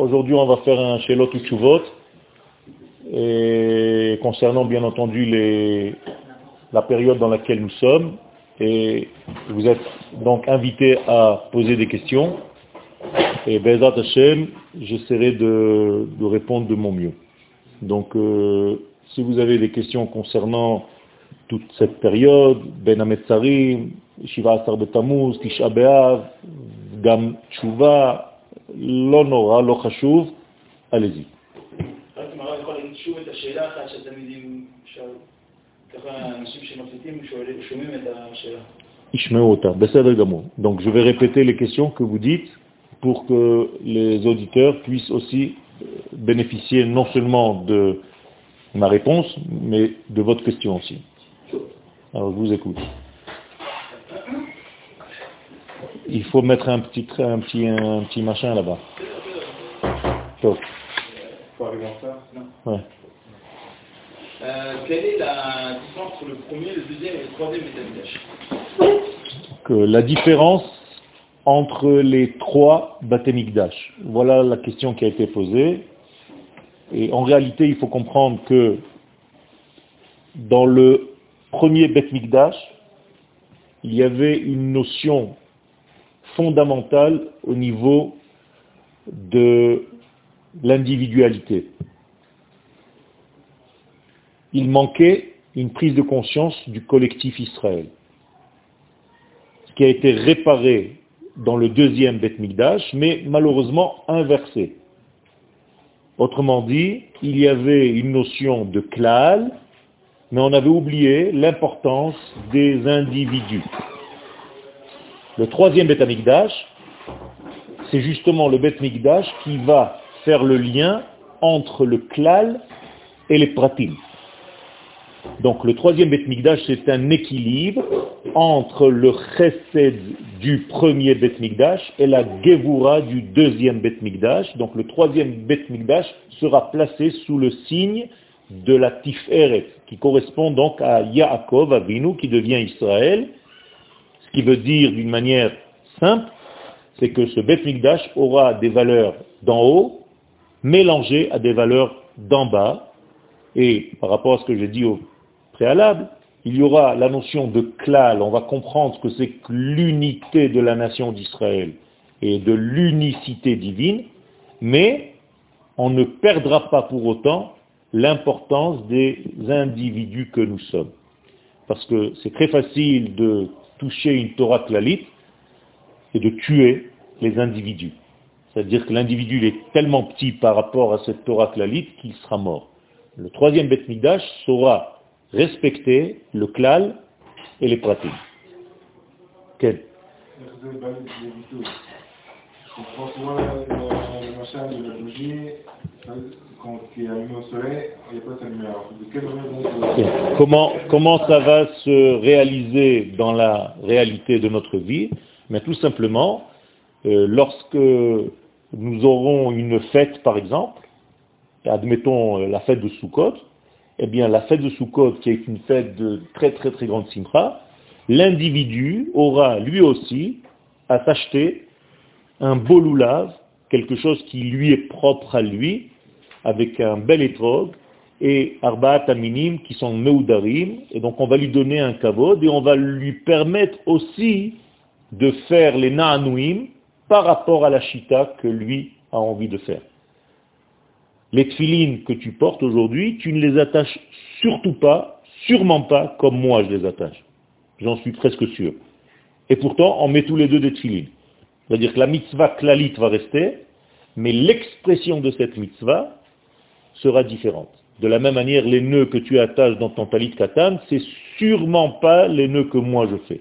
Aujourd'hui, on va faire un Shelot Uchuvot. Et concernant bien entendu la période dans laquelle nous sommes, et vous êtes donc invités à poser des questions. Et Bezat Hashem, j'essaierai de, de, répondre de mon mieux. Donc, euh, si vous avez des questions concernant toute cette période, Ben Ametzarim, Shiva Asar Betamuz, Tisha B'Av, Gam Tchouva, l'onora, allez-y. Donc je vais répéter les questions que vous dites pour que les auditeurs puissent aussi euh, bénéficier non seulement de ma réponse, mais de votre question aussi. Alors je vous écoute. Il faut mettre un petit, un petit, un petit machin là-bas. Ouais. Euh, quelle est la différence entre le premier, le deuxième et le troisième Que La différence entre les trois Batemikdash. Voilà la question qui a été posée. Et en réalité, il faut comprendre que dans le premier Bet il y avait une notion fondamentale au niveau de l'individualité. Il manquait une prise de conscience du collectif Israël, qui a été réparé dans le deuxième Beth Mikdash, mais malheureusement inversé. Autrement dit, il y avait une notion de klal, mais on avait oublié l'importance des individus. Le troisième Beth c'est justement le Beth Mikdash qui va faire le lien entre le klal et les pratim. Donc le troisième Bet Mikdash, c'est un équilibre entre le chesed du premier Bet Mikdash et la gevura du deuxième Bet Mikdash. Donc le troisième Bet Mikdash sera placé sous le signe de la Tiferet, qui correspond donc à Yaakov, Avinu, qui devient Israël. Ce qui veut dire d'une manière simple, c'est que ce Bet Mikdash aura des valeurs d'en haut mélangées à des valeurs d'en bas. Et par rapport à ce que j'ai dit au préalable, il y aura la notion de klal, on va comprendre ce que c'est que l'unité de la nation d'Israël et de l'unicité divine, mais on ne perdra pas pour autant l'importance des individus que nous sommes. Parce que c'est très facile de toucher une Torah klalite et de tuer les individus. C'est-à-dire que l'individu est tellement petit par rapport à cette Torah klalite qu'il sera mort. Le troisième Beth Midash saura respecter le klal et les pratiques. Comment, comment ça va se réaliser dans la réalité de notre vie? Mais tout simplement, euh, lorsque nous aurons une fête, par exemple, admettons euh, la fête de Sukkot, eh bien, la fête de Sukkot, qui est une fête de très très très grande simcha, l'individu aura lui aussi à s'acheter un beau loulav, quelque chose qui lui est propre à lui, avec un bel étrog, et arbaat aminim qui sont meudarim, et donc on va lui donner un kavod, et on va lui permettre aussi de faire les na'anouim par rapport à la shita que lui a envie de faire. Les tfilines que tu portes aujourd'hui, tu ne les attaches surtout pas, sûrement pas comme moi je les attache. J'en suis presque sûr. Et pourtant, on met tous les deux des tfilines. C'est-à-dire que la mitzvah klalit va rester, mais l'expression de cette mitzvah sera différente. De la même manière, les nœuds que tu attaches dans ton talit katan, c'est sûrement pas les nœuds que moi je fais.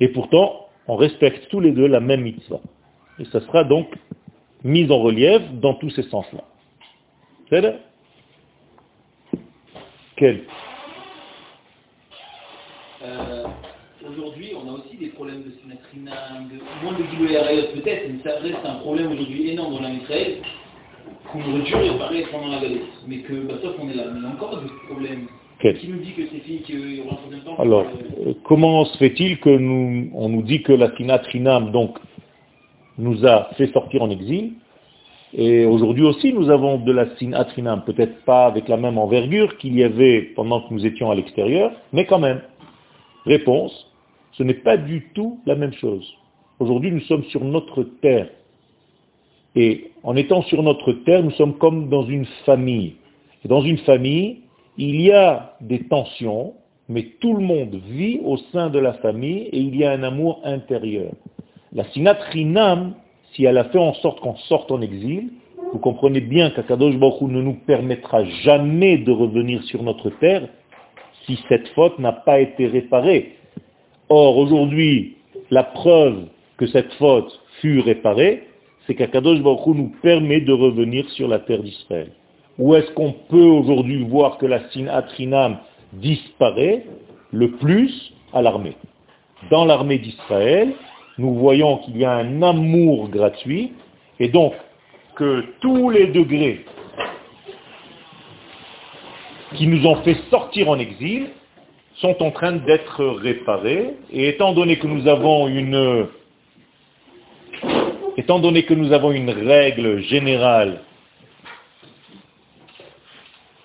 Et pourtant, on respecte tous les deux la même mitzvah. Et ça sera donc mis en relief dans tous ces sens-là. C'est Quel? Euh, Aujourd'hui, on a aussi des problèmes de synatrina, de moins de peut-être, mais ça reste un problème aujourd'hui énorme dans la Israël, pendant la galette. Mais que, sauf qu'on est là. Mais il y a encore des problèmes. Qui nous dit que c'est fini, qu'il y aura un temps? Alors, euh, comment se fait-il que nous, on nous dit que la sinatrinam, donc, nous a fait sortir en exil. Et aujourd'hui aussi, nous avons de la sinatrinam, peut-être pas avec la même envergure qu'il y avait pendant que nous étions à l'extérieur, mais quand même. Réponse, ce n'est pas du tout la même chose. Aujourd'hui, nous sommes sur notre terre. Et en étant sur notre terre, nous sommes comme dans une famille. Et dans une famille, il y a des tensions, mais tout le monde vit au sein de la famille et il y a un amour intérieur. La sinatrinam, si elle a fait en sorte qu'on sorte en exil, vous comprenez bien qu'Akadosh Baruch ne nous permettra jamais de revenir sur notre terre si cette faute n'a pas été réparée. Or, aujourd'hui, la preuve que cette faute fut réparée, c'est qu'Akadosh Baruch nous permet de revenir sur la terre d'Israël. Où est-ce qu'on peut aujourd'hui voir que la sinatrinam disparaît le plus à l'armée? Dans l'armée d'Israël, nous voyons qu'il y a un amour gratuit, et donc que tous les degrés qui nous ont fait sortir en exil sont en train d'être réparés, et étant donné que nous avons une étant donné que nous avons une règle générale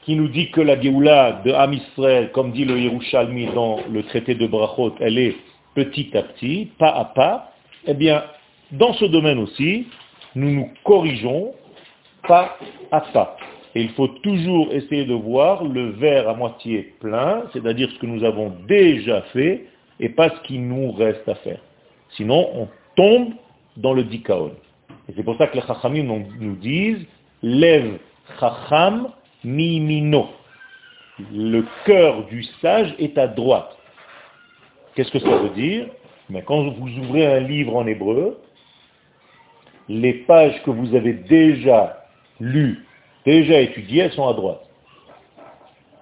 qui nous dit que la Géoula de Am Israël, comme dit le Yerushalmi dans le traité de Brachot, elle est petit à petit, pas à pas, eh bien, dans ce domaine aussi, nous nous corrigeons pas à pas. Et il faut toujours essayer de voir le verre à moitié plein, c'est-à-dire ce que nous avons déjà fait, et pas ce qui nous reste à faire. Sinon, on tombe dans le dikaon. Et c'est pour ça que les chachamim nous disent, lève chacham mimino. Le cœur du sage est à droite. Qu'est-ce que ça veut dire? Mais Quand vous ouvrez un livre en hébreu, les pages que vous avez déjà lues, déjà étudiées, elles sont à droite.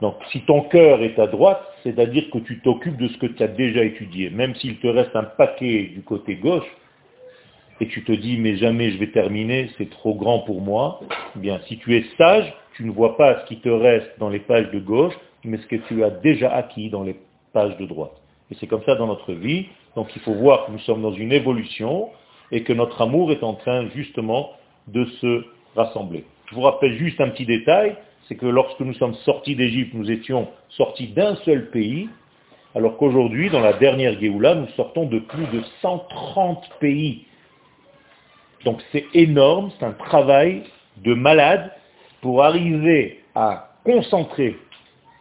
Donc si ton cœur est à droite, c'est-à-dire que tu t'occupes de ce que tu as déjà étudié. Même s'il te reste un paquet du côté gauche, et tu te dis mais jamais je vais terminer, c'est trop grand pour moi, eh bien si tu es sage, tu ne vois pas ce qui te reste dans les pages de gauche, mais ce que tu as déjà acquis dans les pages de droite. Et c'est comme ça dans notre vie. Donc il faut voir que nous sommes dans une évolution et que notre amour est en train justement de se rassembler. Je vous rappelle juste un petit détail, c'est que lorsque nous sommes sortis d'Égypte, nous étions sortis d'un seul pays, alors qu'aujourd'hui, dans la dernière Géoula, nous sortons de plus de 130 pays. Donc c'est énorme, c'est un travail de malade pour arriver à concentrer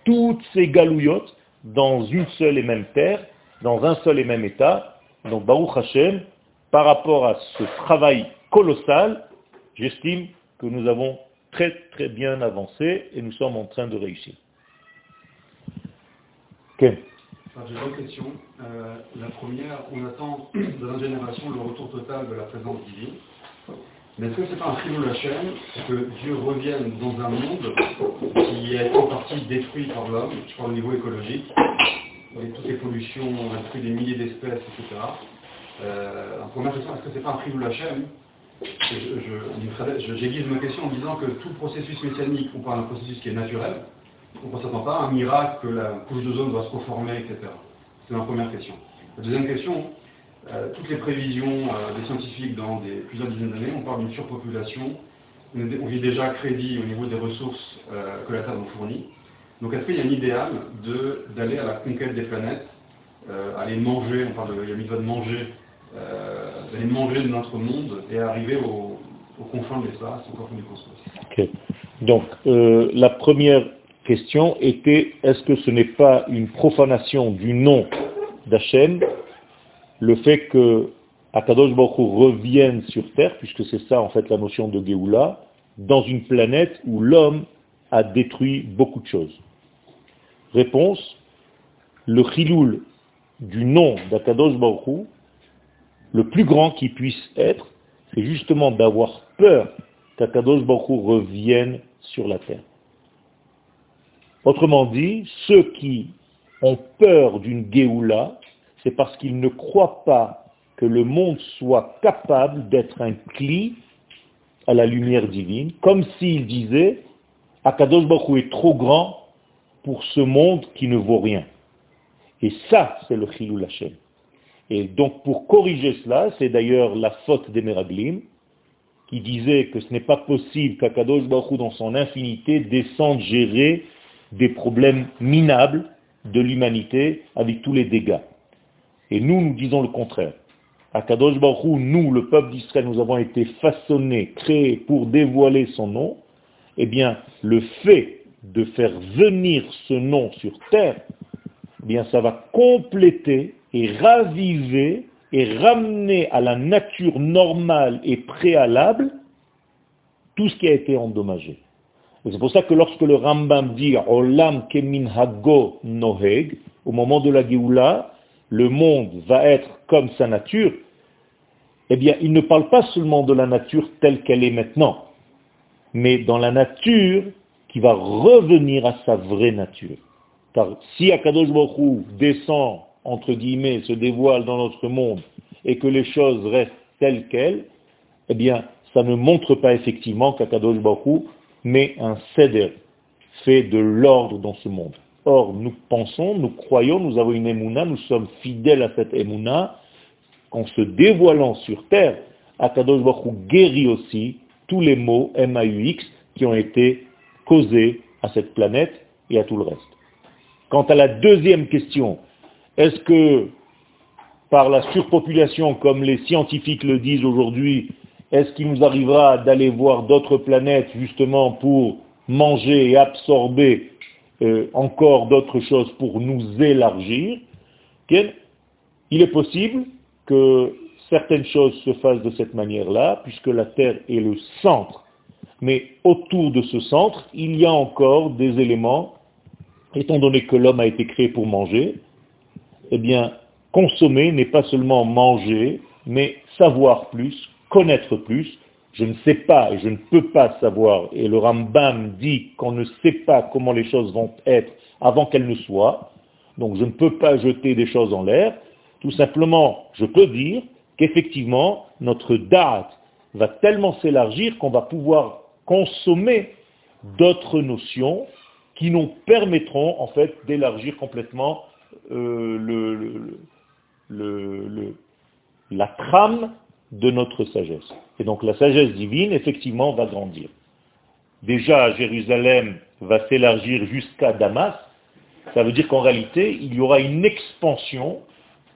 toutes ces galouillottes dans une seule et même terre, dans un seul et même état. Donc Baruch Hashem, par rapport à ce travail colossal, j'estime que nous avons très très bien avancé et nous sommes en train de réussir. J'ai deux questions. Euh, la première, on attend de la génération le retour total de la présence divine. Mais est-ce que ce n'est pas un fil la chaîne que Dieu revienne dans un monde qui est en partie détruit par l'homme, je parle au niveau écologique, avec toutes les pollutions, on a détruit des milliers d'espèces, etc. Euh, première question, est-ce que ce n'est pas un fil la chaîne J'aiguise ma question en disant que tout processus messianique, on parle d'un processus qui est naturel, on ne s'attend pas à un miracle que la couche d'ozone doit se reformer, etc. C'est ma première question. La deuxième question, euh, toutes les prévisions euh, des scientifiques dans des, plusieurs dizaines d'années, on parle d'une surpopulation. On, vit déjà crédit au niveau des ressources euh, que la Terre nous fournit. Donc est-ce qu'il y a un idéal d'aller à la conquête des planètes, aller manger, on parle de, il y a de manger, d'aller manger de notre monde et arriver au, au confins de l'espace, au confins du cosmos? Donc la première question était, est-ce que ce n'est pas une profanation du nom d'Hachem le fait que Akadosh Baruch revienne sur Terre, puisque c'est ça en fait la notion de Géoula, dans une planète où l'homme a détruit beaucoup de choses. Réponse, le chiloul du nom d'Akadosh Baruch le plus grand qui puisse être, c'est justement d'avoir peur qu'Akadosh Baruch revienne sur la terre. Autrement dit, ceux qui ont peur d'une Géoula, c'est parce qu'ils ne croient pas que le monde soit capable d'être un cli à la lumière divine, comme s'ils disaient Akadosh Baruch est trop grand pour ce monde qui ne vaut rien. Et ça, c'est le Chilou Hashem. Et donc pour corriger cela, c'est d'ailleurs la faute des Meraglim, qui disait que ce n'est pas possible qu'Akadosh Baruch dans son infinité descende gérer des problèmes minables de l'humanité avec tous les dégâts. Et nous, nous disons le contraire. Akadosh Baruch nous, le peuple d'Israël, nous avons été façonnés, créés pour dévoiler son nom. Eh bien, le fait de faire venir ce nom sur terre, eh bien, ça va compléter et raviver et ramener à la nature normale et préalable tout ce qui a été endommagé. C'est pour ça que lorsque le Rambam dit Olam kemin hago noheg, au moment de la Géoula, le monde va être comme sa nature, eh bien, il ne parle pas seulement de la nature telle qu'elle est maintenant, mais dans la nature qui va revenir à sa vraie nature. Car si Akadosh Baruch descend, entre guillemets, se dévoile dans notre monde, et que les choses restent telles quelles, eh bien, ça ne montre pas effectivement qu'Akadosh Baruch met un céder fait de l'ordre dans ce monde. Or, nous pensons, nous croyons, nous avons une émouna, nous sommes fidèles à cette émouna, qu'en se dévoilant sur terre, Akadosh guérit aussi tous les maux MAUX qui ont été causés à cette planète et à tout le reste. Quant à la deuxième question, est-ce que par la surpopulation, comme les scientifiques le disent aujourd'hui, est-ce qu'il nous arrivera d'aller voir d'autres planètes justement pour manger et absorber euh, encore d'autres choses pour nous élargir? Il est possible que certaines choses se fassent de cette manière-là, puisque la Terre est le centre. Mais autour de ce centre, il y a encore des éléments, étant donné que l'homme a été créé pour manger, eh bien, consommer n'est pas seulement manger, mais savoir plus, connaître plus. Je ne sais pas et je ne peux pas savoir, et le Rambam dit qu'on ne sait pas comment les choses vont être avant qu'elles ne soient, donc je ne peux pas jeter des choses en l'air, tout simplement, je peux dire qu'effectivement, notre date va tellement s'élargir qu'on va pouvoir consommer d'autres notions qui nous permettront en fait d'élargir complètement euh, la trame de notre sagesse. Et donc la sagesse divine, effectivement, va grandir. Déjà, Jérusalem va s'élargir jusqu'à Damas. Ça veut dire qu'en réalité, il y aura une expansion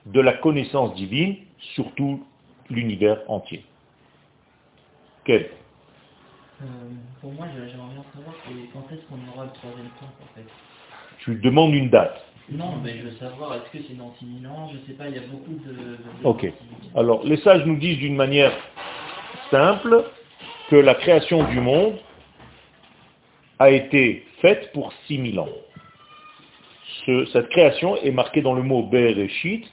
de la connaissance divine sur tout l'univers entier. Quel? Euh, Pour moi, j'aimerais bien savoir quand est-ce qu'on aura le troisième temps, en fait? Tu demandes une date. Non, mais je veux savoir, est-ce que c'est dans 6000 ans Je ne sais pas, il y a beaucoup de... ok. Alors, les sages nous disent d'une manière simple que la création du monde a été faite pour 6000 ans. cette création est marquée dans le mot Bereshit.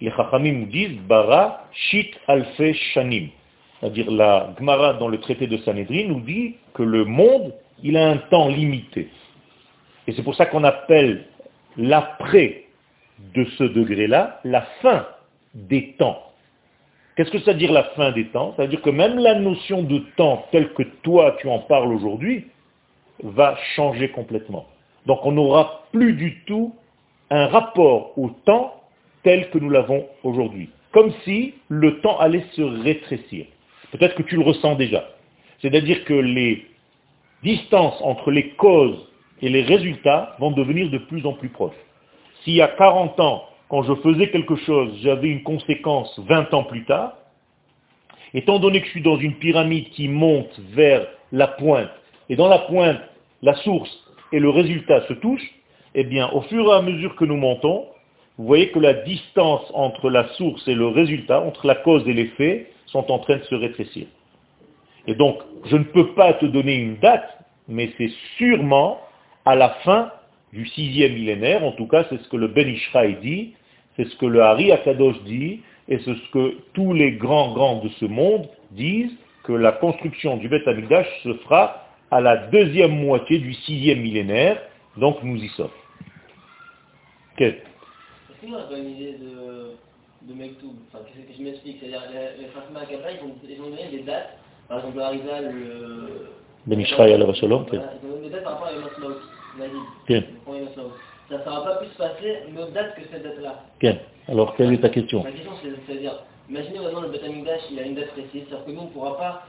Les Chachamim nous disent Bara Shit Alfe Shanim. C'est-à-dire la Gemara dans le traité de Sanhedrin nous dit que le monde, il a un temps limité. Et c'est pour ça qu'on appelle l'après de ce degré-là, la fin des temps. Qu'est-ce que ça veut dire la fin des temps? Ça veut dire que même la notion de temps telle que toi tu en parles aujourd'hui va changer complètement. Donc on n'aura plus du tout un rapport au temps tel que nous l'avons aujourd'hui. Comme si le temps allait se rétrécir. Peut-être que tu le ressens déjà. C'est-à-dire que les distances entre les causes et les résultats vont devenir de plus en plus proches. S'il y a 40 ans, quand je faisais quelque chose, j'avais une conséquence 20 ans plus tard, étant donné que je suis dans une pyramide qui monte vers la pointe, et dans la pointe, la source et le résultat se touchent, eh bien, au fur et à mesure que nous montons, vous voyez que la distance entre la source et le résultat, entre la cause et l'effet, sont en train de se rétrécir. Et donc, je ne peux pas te donner une date, mais c'est sûrement à la fin du sixième millénaire, en tout cas c'est ce que le Ben Ishraï dit, c'est ce que le Hari Akadosh dit, et c'est ce que tous les grands grands de ce monde disent, que la construction du Beth Amikdash se fera à la deuxième moitié du sixième millénaire, donc nous y sommes. Est-ce qu'on a une idée de, de Mektoub. Enfin, que Je m'explique, c'est-à-dire les Fatma ils ont, ils ont donné des dates, par exemple le Harizal, le... Ben Ishraï la Ils ont donné des dates par rapport à Ça ne va pas plus se passer une autre date que cette date-là. Alors, quelle est ta question Ma question, c'est- c'est-à-dire, imaginez maintenant le Amikdash, il a une date précise, c'est-à-dire que nous, on ne pourra pas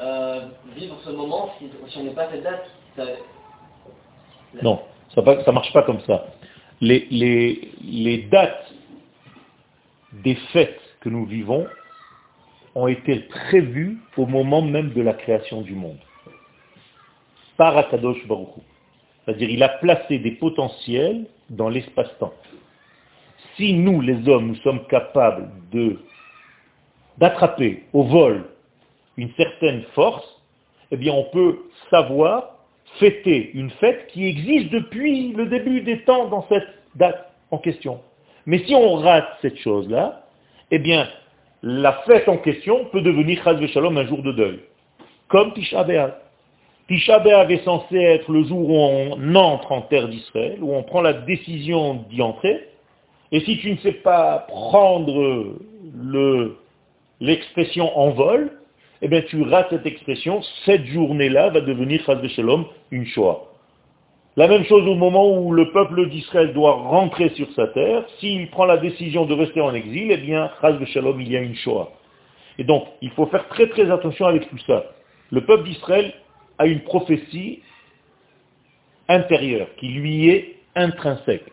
euh, vivre ce moment si, si on n'est pas cette date. Ça- Non, ça ne marche pas comme ça. Les, les- les dates des fêtes que nous vivons ont été prévues au moment même de la création du monde. Par Akadosh Baruch Hu. C'est-à-dire il a placé des potentiels dans l'espace-temps. Si nous, les hommes, nous sommes capables de d'attraper au vol une certaine force, eh bien on peut savoir fêter une fête qui existe depuis le début des temps dans cette date en question. Mais si on rate cette chose-là, eh bien la fête en question peut devenir Chaz Shalom un jour de deuil. Comme Tisha. Tisha B'Av est censé être le jour où on entre en terre d'Israël, où on prend la décision d'y entrer. Et si tu ne sais pas prendre le- l'expression en vol, eh bien tu rates cette expression, cette journée-là va devenir Chaz Shalom une Shoah. La même chose au moment où le peuple d'Israël doit rentrer sur sa terre, s'il prend la décision de rester en exil, eh bien, Chaz Shalom, il y a une Shoah. Et donc, il faut faire très très attention avec tout ça. Le peuple d'Israël a une prophétie intérieure qui lui est intrinsèque.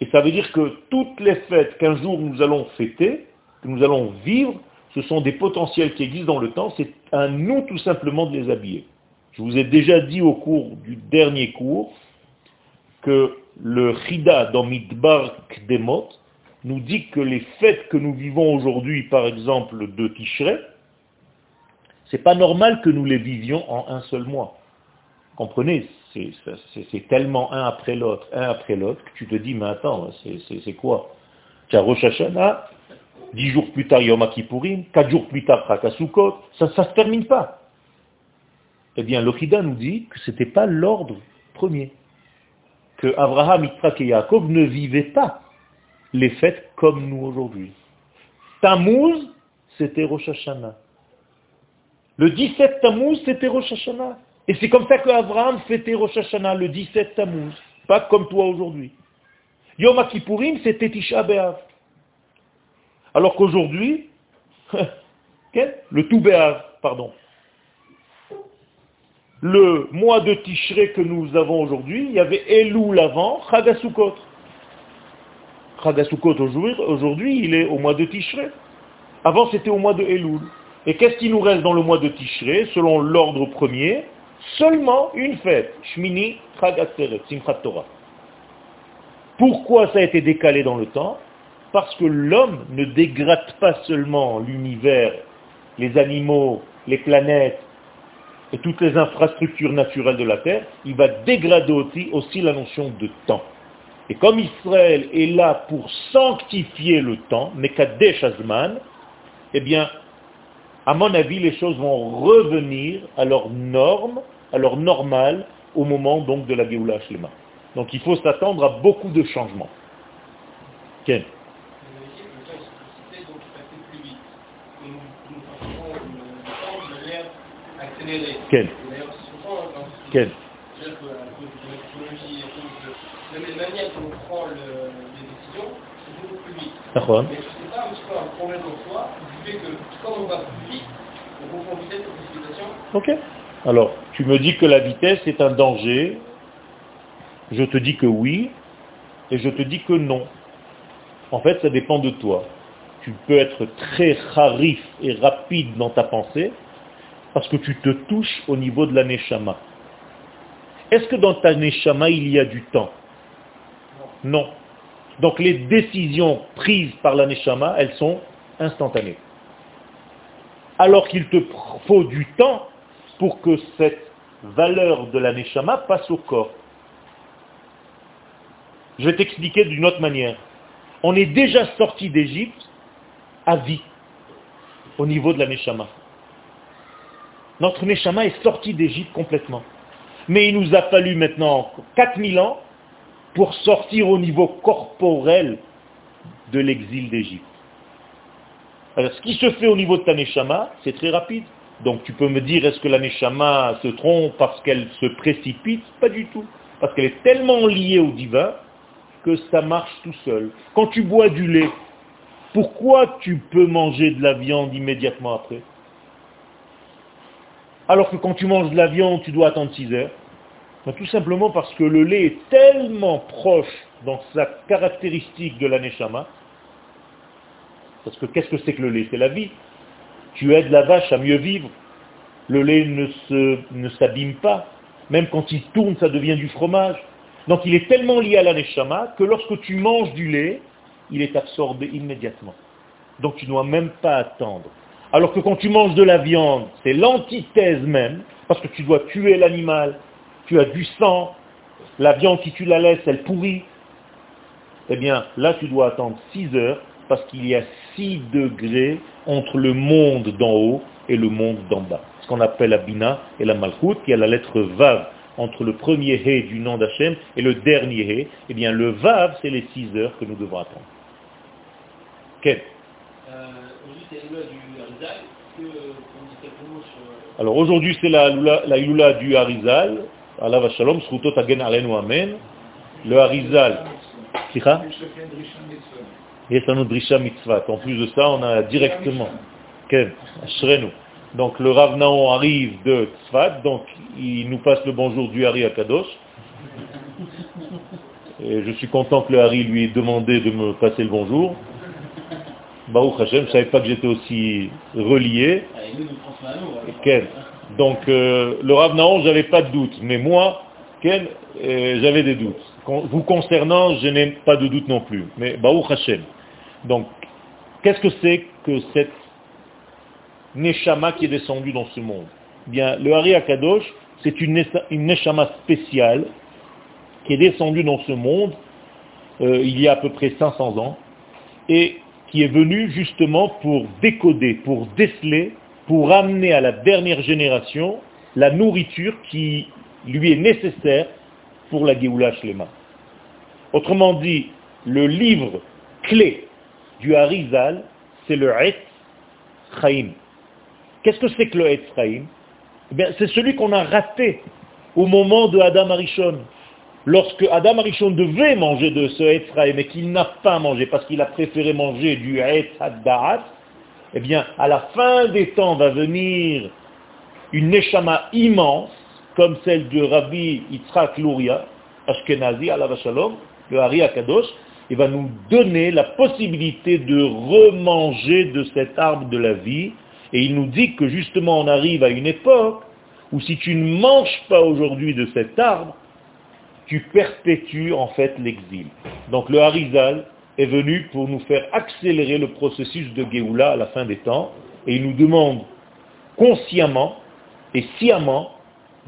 Et ça veut dire que toutes les fêtes qu'un jour nous allons fêter, que nous allons vivre, ce sont des potentiels qui existent dans le temps, c'est à nous tout simplement de les habiller. Je vous ai déjà dit au cours du dernier cours que le Chida dans Midbar Kdemot nous dit que les fêtes que nous vivons aujourd'hui, par exemple de Tishrei, c'est pas normal que nous les vivions en un seul mois. Comprenez, c'est tellement un après l'autre, un après l'autre, que tu te dis, mais attends, c'est- quoi? Tu as Rosh Hashanah, dix jours plus tard Yom Kippourim, quatre jours plus tard Chakasukot, ça ne se termine pas. Eh bien, l'Ochida nous dit que ce n'était pas l'ordre premier. Que Abraham, Yitzhak et Yaakov ne vivaient pas les fêtes comme nous aujourd'hui. Tammuz, c'était Rosh Hashanah. Le 17 Tammuz, c'était Rosh Hashanah. Et c'est comme ça qu'Abraham fêtait Rosh Hashanah, le 17 Tammuz. Pas comme toi aujourd'hui. Yom Kippourim, c'était Tisha B'Av. Alors qu'aujourd'hui, le Tout B'Av, pardon. Le mois de Tishré que nous avons aujourd'hui, il y avait Elul avant, Chagasukot. Chagasukot aujourd'hui, aujourd'hui, il est au mois de Tishré. Avant, c'était au mois de Elul. Et qu'est-ce qui nous reste dans le mois de Tishré, selon l'ordre premier Seulement une fête, Shmini Chagaseret, Simchat Torah. Pourquoi ça a été décalé dans le temps Parce que l'homme ne dégrade pas seulement l'univers, les animaux, les planètes et toutes les infrastructures naturelles de la Terre, il va dégrader aussi, aussi la notion de temps. Et comme Israël est là pour sanctifier le temps, Mekadesh Azman, eh bien, à mon avis, les choses vont revenir à leur norme, à leur normale, au moment donc de la Géoula Shlema. Donc il faut s'attendre à beaucoup de changements. Ken Ken Ken cause de la technologie, à cause de la même manière qu'on prend le- les décisions, c'est beaucoup plus vite. D'accord. Mais c'est pas un petit peu un problème en soi, qui que on plus vite, on vitesse. Ok. Alors, tu me dis que la vitesse est un danger. Je te dis que oui, et je te dis que non. En fait, ça dépend de toi. Tu peux être très harif et rapide dans ta pensée, parce que tu te touches au niveau de la neshama. Est-ce que dans ta neshama, il y a du temps? Non. Donc les décisions prises par la neshama, elles sont instantanées. Alors qu'il te faut du temps pour que cette valeur de la neshama passe au corps. Je vais t'expliquer d'une autre manière. On est déjà sorti d'Égypte à vie au niveau de la neshama. Notre neshama est sorti d'Égypte complètement. Mais il nous a fallu maintenant 4000 ans pour sortir au niveau corporel de l'exil d'Égypte. Alors, ce qui se fait au niveau de ta neshama, c'est très rapide. Donc tu peux me dire, est-ce que la neshama se trompe parce qu'elle se précipite? Pas du tout. Parce qu'elle est tellement liée au divin que ça marche tout seul. Quand tu bois du lait, pourquoi tu peux manger de la viande immédiatement après? Alors que quand tu manges de la viande, tu dois attendre 6 heures. Ben, tout simplement parce que le lait est tellement proche dans sa caractéristique de l'aneshama. Parce que qu'est-ce que c'est que le lait? C'est la vie. Tu aides la vache à mieux vivre. Le lait ne, s'abîme pas. Même quand il tourne, ça devient du fromage. Donc il est tellement lié à l'aneshama que lorsque tu manges du lait, il est absorbé immédiatement. Donc tu ne dois même pas attendre. Alors que quand tu manges de la viande, c'est l'antithèse même, parce que tu dois tuer l'animal, tu as du sang, la viande, si tu la laisses, elle pourrit. Eh bien, là, tu dois attendre 6 heures, parce qu'il y a 6 degrés entre le monde d'en haut et le monde d'en bas. Ce qu'on appelle la bina et la malchut, qui a la lettre vav entre le premier hé du nom d'Hachem et le dernier hé. Eh bien, le vav, c'est les 6 heures que nous devons attendre. Quel? Alors aujourd'hui c'est la, la Ilula du Harizal, Allah Shalom, Srutot Agen Alenu Amen. Le Harizal, et ça nous brisha mitzvah. En plus de ça, on a directement Kev, Shrenu. Donc le Rav Naon arrive de Tzfat, donc il nous passe le bonjour du Hari à Kadosh. Et je suis content que le Hari lui ait demandé de me passer le bonjour. Baruch Hashem, je ne savais pas que j'étais aussi relié. Ken. Donc euh, le Rav Naon, j'avais pas de doute, mais moi, Ken, euh, j'avais des doutes. Vous concernant, je n'ai pas de doute non plus. Mais Baruch Hashem. Donc, qu'est-ce que c'est que cette Neshama qui est descendue dans ce monde? Eh Bien, le Hari Akadosh, c'est une, Neshama spéciale qui est descendue dans ce monde euh, il y a à peu près 500 ans. Et qui est venu justement pour décoder, pour déceler, pour amener à la dernière génération la nourriture qui lui est nécessaire pour la Géoula Shlema. Autrement dit, le livre clé du Harizal, c'est le Etz Chaim. Qu'est-ce que c'est que le Etz Chaim? Eh C'est celui qu'on a raté au moment de Adam Arishon lorsque Adam Arishon devait manger de ce Etzraïm mais qu'il n'a pas mangé parce qu'il a préféré manger du Etz eh bien, à la fin des temps va venir une Neshama immense, comme celle de Rabbi Yitzhak Luria, Ashkenazi, Allah le Hari Akadosh, il va nous donner la possibilité de remanger de cet arbre de la vie. Et il nous dit que justement on arrive à une époque où si tu ne manges pas aujourd'hui de cet arbre, tu perpétues en fait l'exil. Donc le Harizal est venu pour nous faire accélérer le processus de Géoula à la fin des temps, et il nous demande consciemment et sciemment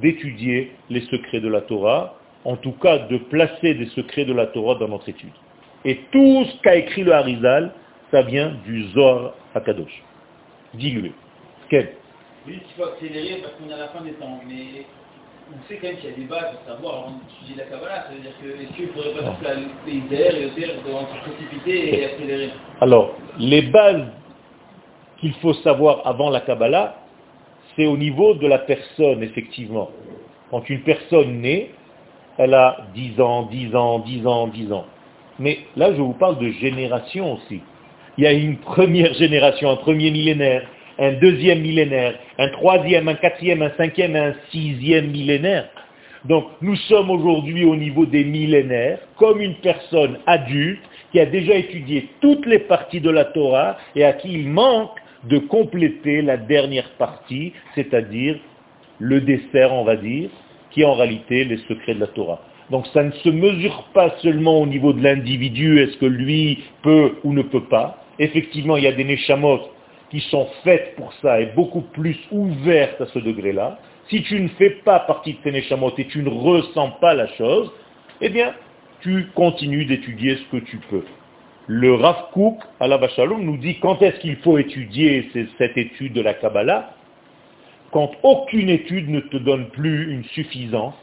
d'étudier les secrets de la Torah, en tout cas de placer des secrets de la Torah dans notre étude. Et tout ce qu'a écrit le Harizal, ça vient du Zohar Akadosh. Dis-lui. Quel? Oui, il faut accélérer parce qu'on est à la fin des temps, mais on sait quand même qu'il y a des bases de savoir, on étudie la Kabbalah, ça veut dire que, est-ce qu'il ne faudrait pas faire les airs et terre devant se précipiter et accélérer? Alors, les bases qu'il faut savoir avant la Kabbalah, c'est au niveau de la personne, effectivement. Quand une personne naît, elle a 10 ans, 10 ans, 10 ans, 10 ans. Mais là, je vous parle de génération aussi. Il y a une première génération, un premier millénaire, un deuxième millénaire, un troisième, un quatrième, un cinquième, un sixième millénaire. Donc nous sommes aujourd'hui au niveau des millénaires, comme une personne adulte qui a déjà étudié toutes les parties de la Torah et à qui il manque de compléter la dernière partie, c'est-à-dire le dessert, on va dire, qui est en réalité les secrets de la Torah. Donc ça ne se mesure pas seulement au niveau de l'individu, est-ce que lui peut ou ne peut pas. Effectivement, il y a des neshamot qui sont faites pour ça et beaucoup plus ouvertes à ce degré-là, si tu ne fais pas partie de ces Neshamot et tu ne ressens pas la chose, eh bien, tu continues d'étudier ce que tu peux. Le Rav Kook, à la Shalom, nous dit quand est-ce qu'il faut étudier cette étude de la Kabbalah? Quand aucune étude ne te donne plus une suffisance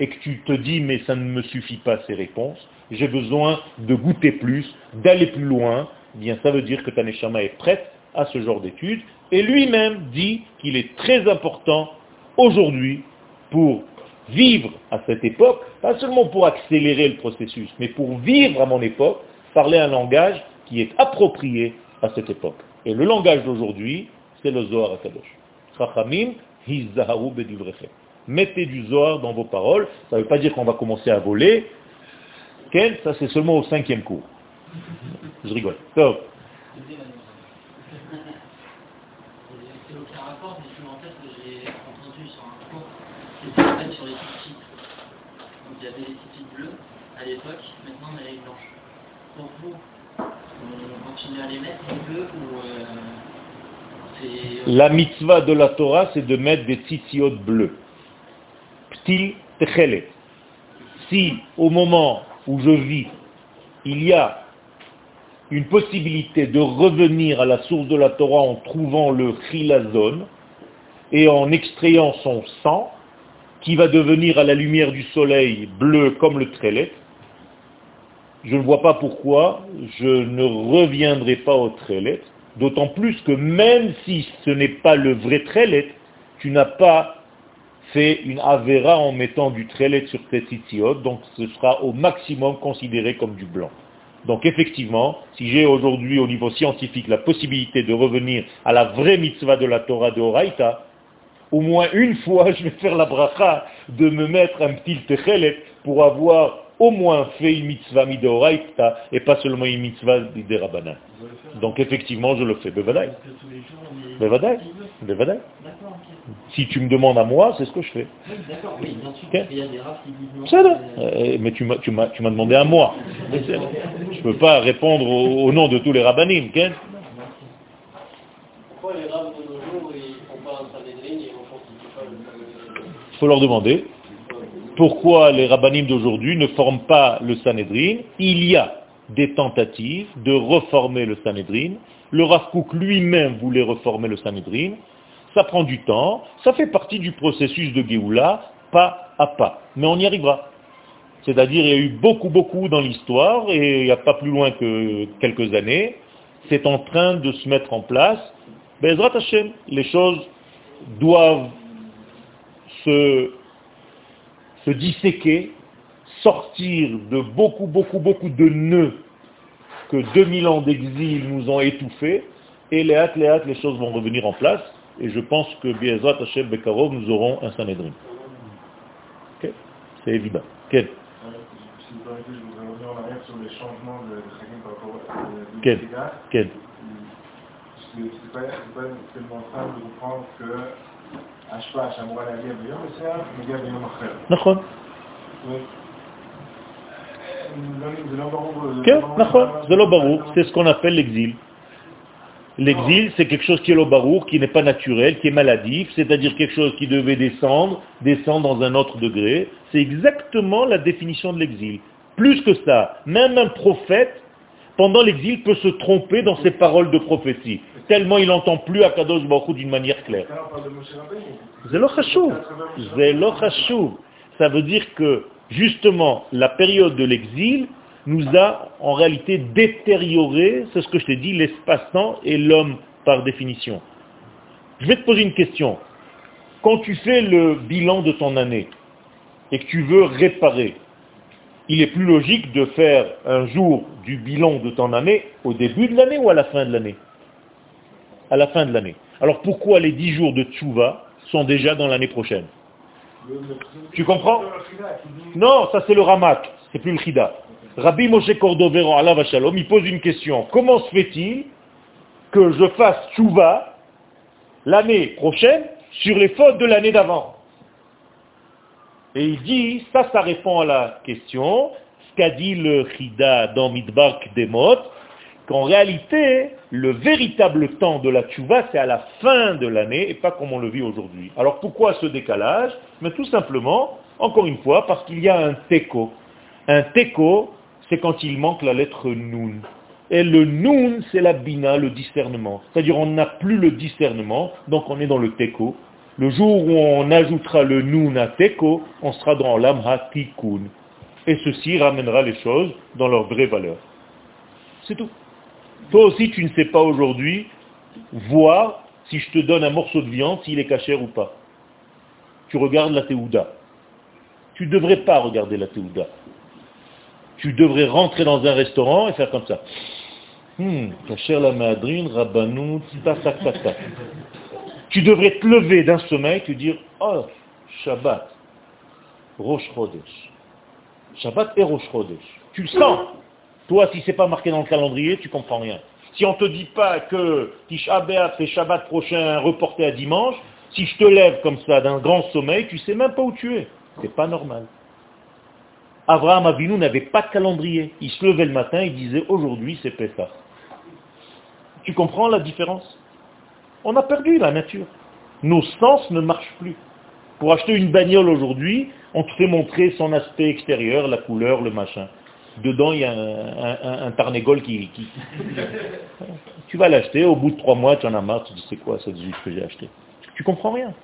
et que tu te dis mais ça ne me suffit pas ces réponses, j'ai besoin de goûter plus, d'aller plus loin, eh bien ça veut dire que ta Neshama est prête à ce genre d'études, et lui-même dit qu'il est très important aujourd'hui pour vivre à cette époque, pas seulement pour accélérer le processus, mais pour vivre à mon époque, parler un langage qui est approprié à cette époque. Et le langage d'aujourd'hui, c'est le Zohar HaKadosh. Chachamim. Mettez du Zohar dans vos paroles. Ça ne veut pas dire qu'on va commencer à voler. Ken, ça c'est seulement au cinquième cours. Je rigole. Top. C'est aucun rapport, mais je en tête que j'ai entendu sur un cours, c'était en fait sur les titres. Donc il y avait les titres bleus à l'époque, maintenant on a les blanches. Pour vous, on continue à les mettre les bleus ou euh, c'est... La mitzvah de la Torah, c'est de mettre des tzitziot bleus. Si au moment où je vis, il y a une possibilité de revenir à la source de la Torah en trouvant le chilazon et en extrayant son sang, qui va devenir à la lumière du soleil bleu comme le trélet, je ne vois pas pourquoi je ne reviendrai pas au trélet, d'autant plus que même si ce n'est pas le vrai trélet, tu n'as pas fait une avéra en mettant du trélet sur tes titiotes, donc ce sera au maximum considéré comme du blanc. Donc effectivement, si j'ai aujourd'hui au niveau scientifique la possibilité de revenir à la vraie mitzvah de la Torah de Horaïta, au moins une fois je vais faire la bracha de me mettre un petit techelet pour avoir au moins fait une mitzvah midoraita et pas seulement une mitzvah rabbanan. Donc effectivement, je le fais. Bevadaï. Bevadaï. Bevadaï. Si tu me demandes à moi, c'est ce que je fais. D'accord, oui, bien sûr. Il y a des rafs qui disent Ça, euh, mais tu m'as, tu, m'as, tu m'as demandé à moi. Je ne peux pas répondre au, nom de tous les rabbinim. Pourquoi les rabbins de nos jours, ils font pas un Sanhedrin et on constitue pas le Il faut leur demander pourquoi les rabbinim d'aujourd'hui ne forment pas le Sanhedrin. Il y a des tentatives de reformer le Sanhedrin. Le Rav lui-même voulait reformer le Sanhedrin. Ça prend du temps, ça fait partie du processus de Géoula, pas à pas. Mais on y arrivera. C'est-à-dire, il y a eu beaucoup, beaucoup dans l'histoire, et il n'y a pas plus loin que quelques années, c'est en train de se mettre en place. Bezrat Hashem, les choses doivent se se disséquer, sortir de beaucoup, beaucoup, beaucoup de nœuds que 2000 ans d'exil nous ont étouffés, et les hâtes, les hâtes, les choses vont revenir en place, et je pense que Biezat Hashem Bekarov, nous aurons un Sanhedrin. Ok? C'est évident. Quel Si vous permettez, je voudrais revenir en arrière sur les changements de Chagin par rapport à Quel Quel C'est pas tellement simple de comprendre que השפעה שאמורה להגיע ביום מסוים, מגיעה ביום אחר. נכון. זה לא ברור. כן, נכון, זה לא ברור, c'est ce qu'on appelle l'exil. L'exil, c'est quelque chose qui est le barour, qui n'est pas naturel, qui est maladif, c'est-à-dire quelque chose qui devait descendre, descendre dans un autre degré. C'est exactement la définition de l'exil. Plus que ça, même un prophète, pendant l'exil, peut se tromper dans ses paroles de prophétie tellement il n'entend plus Akadosh Baruch d'une manière claire. Ça veut dire que, justement, la période de l'exil nous a en réalité détérioré, c'est ce que je t'ai dit, l'espace-temps et l'homme par définition. Je vais te poser une question. Quand tu fais le bilan de ton année et que tu veux réparer, il est plus logique de faire un jour du bilan de ton année au début de l'année ou à la fin de l'année? À la fin de l'année. Alors pourquoi les dix jours de Tchouva sont déjà dans l'année prochaine? Tu comprends? Non, ça c'est le Ramak, c'est plus le Chida. Rabbi Moshe Cordovero, Allah Vachalom, il pose une question. Comment se fait-il que je fasse Tchouva l'année prochaine sur les fautes de l'année d'avant? Et il dit, ça, ça répond à la question, ce qu'a dit le Chida dans Midbar Demot, qu'en réalité, le véritable temps de la tchouva, c'est à la fin de l'année et pas comme on le vit aujourd'hui. Alors pourquoi ce décalage? Mais tout simplement, encore une fois, parce qu'il y a un teko. Un teko, c'est quand il manque la lettre nun. Et le nun, c'est la bina, le discernement. C'est-à-dire on n'a plus le discernement, donc on est dans le teko. Le jour où on ajoutera le nun à teko, on sera dans l'amha tikkun. Et ceci ramènera les choses dans leur vraie valeur. C'est tout. Toi aussi, tu ne sais pas aujourd'hui voir si je te donne un morceau de viande, s'il est cachère ou pas. Tu regardes la théouda. Tu ne devrais pas regarder la Théouda. Tu devrais rentrer dans un restaurant et faire comme ça. Hum, cacher la madrine, rabanou, ta, ta, ta, ta. Tu devrais te lever d'un sommeil et te dire, oh, Shabbat, Rosh Chodesh. Shabbat et Rosh Chodesh. Tu le sens. Toi, si c'est pas marqué dans le calendrier, tu comprends rien. Si on te dit pas que Tisha B'Av c'est Shabbat prochain reporté à dimanche, si je te lève comme ça d'un grand sommeil, tu sais même pas où tu es. C'est pas normal. Abraham Avinu n'avait pas de calendrier. Il se levait le matin, il disait aujourd'hui c'est Pessah. Tu comprends la différence? On a perdu la nature. Nos sens ne marchent plus. Pour acheter une bagnole aujourd'hui, on te fait montrer son aspect extérieur, la couleur, le machin. Dedans, il y a un, un, qui, tu vas l'acheter, au bout de trois mois, tu en as marre, tu dis c'est quoi cette juge que j'ai acheté Tu comprends rien.